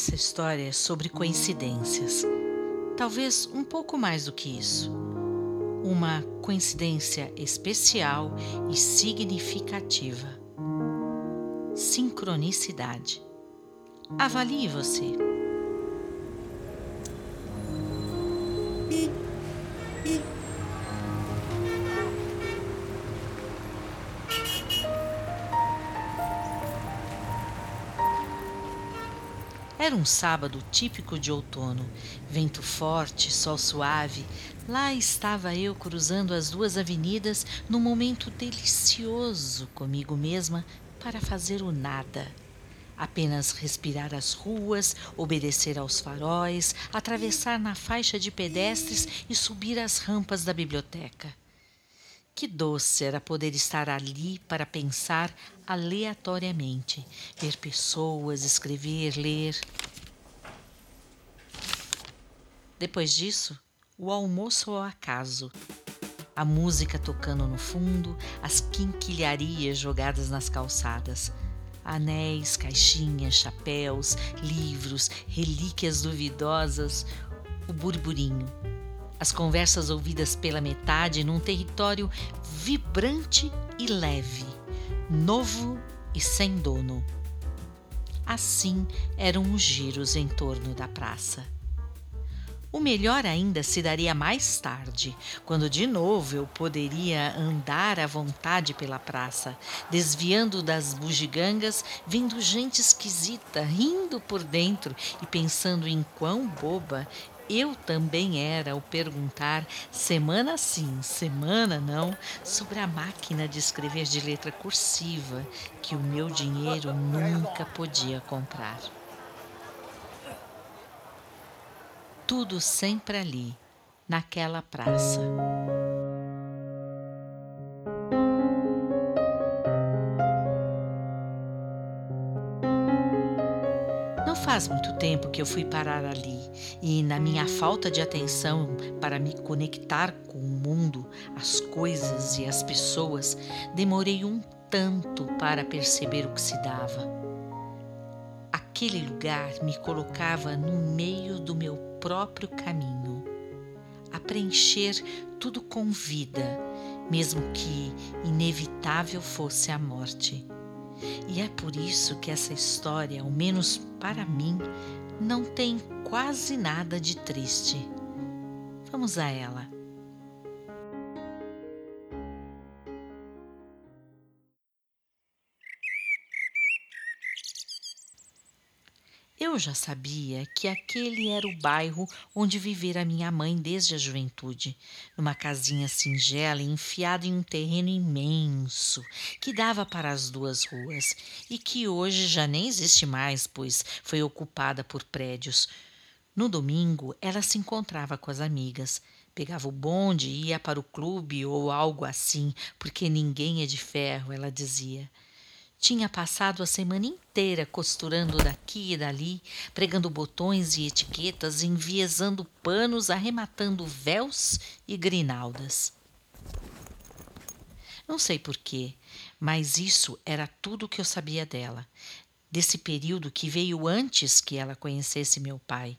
Essa história é sobre coincidências. Talvez um pouco mais do que isso. Uma coincidência especial e significativa. Sincronicidade. Avalie você. Era um sábado típico de outono, vento forte, sol suave. Lá estava eu cruzando as duas avenidas num momento delicioso comigo mesma para fazer o nada. Apenas respirar as ruas, obedecer aos faróis, atravessar na faixa de pedestres e subir as rampas da biblioteca. Que doce era poder estar ali para pensar aleatoriamente, ver pessoas, escrever, ler. Depois disso, o almoço ao acaso. A música tocando no fundo, as quinquilharias jogadas nas calçadas. Anéis, caixinhas, chapéus, livros, relíquias duvidosas, o burburinho as conversas ouvidas pela metade num território vibrante e leve, novo e sem dono. Assim eram os giros em torno da praça. O melhor ainda se daria mais tarde, quando de novo eu poderia andar à vontade pela praça, desviando das bugigangas, vendo gente esquisita rindo por dentro e pensando em quão boba eu também era ao perguntar, semana sim, semana não, sobre a máquina de escrever de letra cursiva que o meu dinheiro nunca podia comprar. Tudo sempre ali, naquela praça. Faz muito tempo que eu fui parar ali e, na minha falta de atenção para me conectar com o mundo, as coisas e as pessoas, demorei um tanto para perceber o que se dava. Aquele lugar me colocava no meio do meu próprio caminho, a preencher tudo com vida, mesmo que inevitável fosse a morte. E é por isso que essa história, ao menos para mim, não tem quase nada de triste. Vamos a ela. Eu já sabia que aquele era o bairro onde vivera minha mãe desde a juventude, numa casinha singela enfiada em um terreno imenso que dava para as duas ruas e que hoje já nem existe mais, pois foi ocupada por prédios. No domingo, ela se encontrava com as amigas. Pegava o bonde e ia para o clube ou algo assim, porque ninguém é de ferro, ela dizia. Tinha passado a semana inteira costurando daqui e dali, pregando botões e etiquetas, enviesando panos, arrematando véus e grinaldas. Não sei porquê, mas isso era tudo o que eu sabia dela, desse período que veio antes que ela conhecesse meu pai.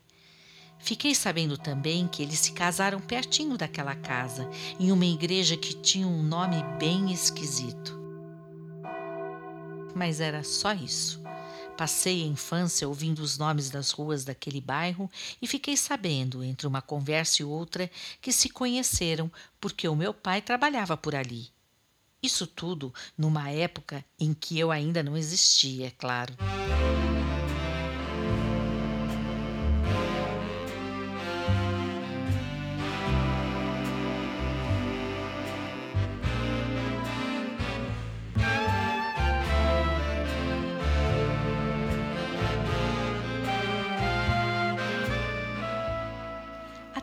Fiquei sabendo também que eles se casaram pertinho daquela casa, em uma igreja que tinha um nome bem esquisito mas era só isso. Passei a infância ouvindo os nomes das ruas daquele bairro e fiquei sabendo, entre uma conversa e outra, que se conheceram porque o meu pai trabalhava por ali. Isso tudo numa época em que eu ainda não existia, é claro.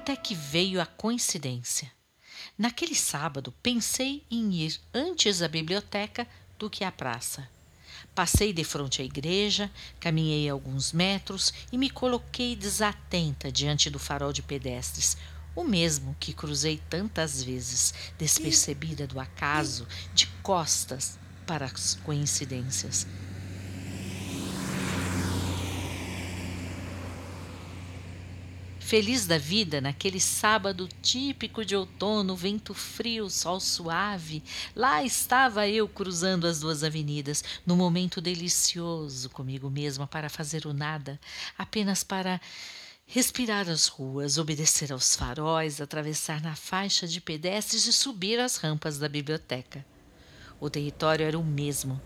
Até que veio a coincidência. Naquele sábado, pensei em ir antes à biblioteca do que à praça. Passei de frente à igreja, caminhei alguns metros e me coloquei desatenta diante do farol de pedestres, o mesmo que cruzei tantas vezes, despercebida do acaso, de costas para as coincidências. Feliz da vida, naquele sábado típico de outono, vento frio, sol suave, lá estava eu cruzando as duas avenidas, num momento delicioso comigo mesma para fazer o nada, apenas para respirar as ruas, obedecer aos faróis, atravessar na faixa de pedestres e subir as rampas da biblioteca. O território era o mesmo,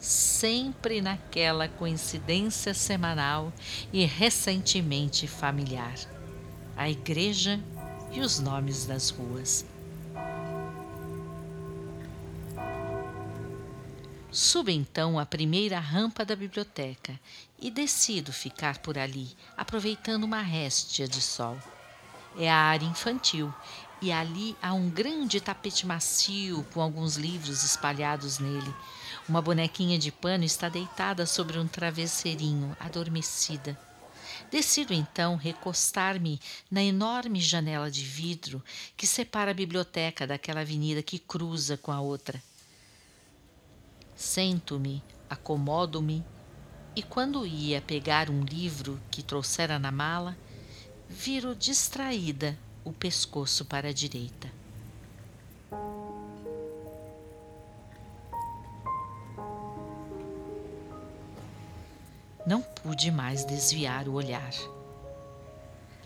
sempre naquela coincidência semanal e recentemente familiar a igreja e os nomes das ruas. Subo então a primeira rampa da biblioteca e decido ficar por ali, aproveitando uma réstia de sol. É a área infantil e ali há um grande tapete macio com alguns livros espalhados nele. Uma bonequinha de pano está deitada sobre um travesseirinho, adormecida. Decido então recostar-me na enorme janela de vidro que separa a biblioteca daquela avenida que cruza com a outra. Sento-me, acomodo-me e, quando ia pegar um livro que trouxera na mala, viro distraída o pescoço para a direita. Não pude mais desviar o olhar.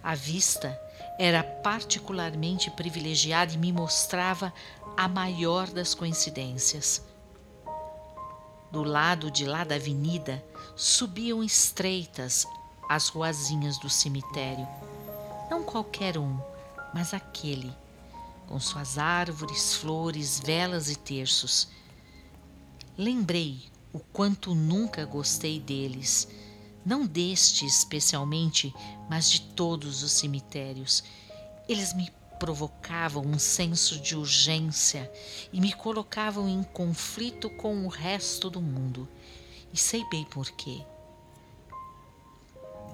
A vista era particularmente privilegiada e me mostrava a maior das coincidências. Do lado de lá da avenida subiam estreitas as ruazinhas do cemitério. Não qualquer um, mas aquele, com suas árvores, flores, velas e terços. Lembrei o quanto nunca gostei deles, não deste especialmente, mas de todos os cemitérios. Eles me provocavam um senso de urgência e me colocavam em conflito com o resto do mundo. E sei bem por quê.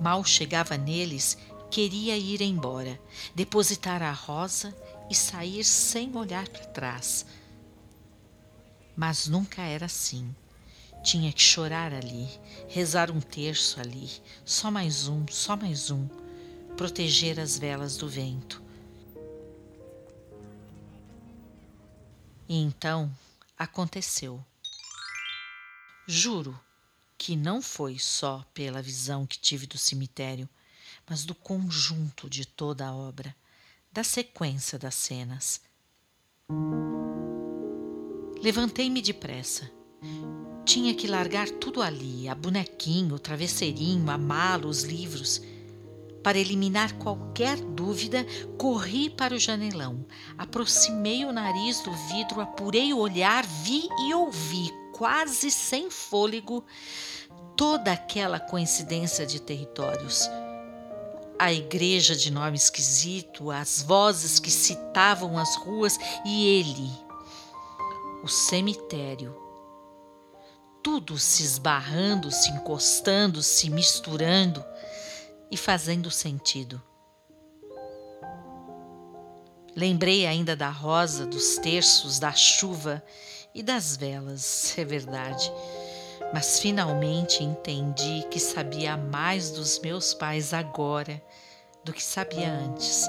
Mal chegava neles, queria ir embora, depositar a rosa e sair sem olhar para trás. Mas nunca era assim. Tinha que chorar ali, rezar um terço ali, só mais um, só mais um, proteger as velas do vento. E então aconteceu. Juro que não foi só pela visão que tive do cemitério, mas do conjunto de toda a obra, da sequência das cenas. Levantei-me depressa tinha que largar tudo ali: a bonequinho, o travesseirinho, a mala, os livros. Para eliminar qualquer dúvida, corri para o janelão, aproximei o nariz do vidro, apurei o olhar, vi e ouvi, quase sem fôlego, toda aquela coincidência de territórios. A igreja de nome esquisito, as vozes que citavam as ruas e ele, o cemitério tudo se esbarrando, se encostando, se misturando e fazendo sentido. Lembrei ainda da rosa, dos terços, da chuva e das velas, é verdade. Mas finalmente entendi que sabia mais dos meus pais agora do que sabia antes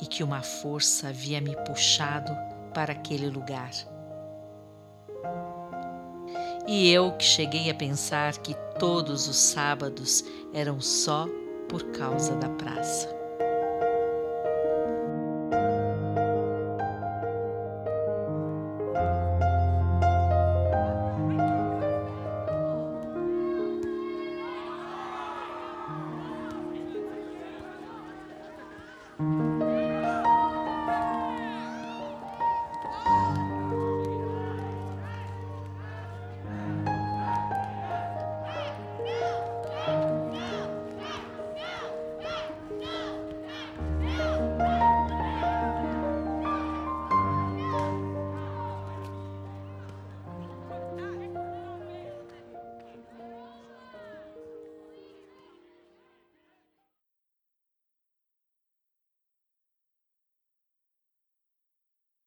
e que uma força havia me puxado para aquele lugar. E eu que cheguei a pensar que todos os sábados eram só por causa da praça. thank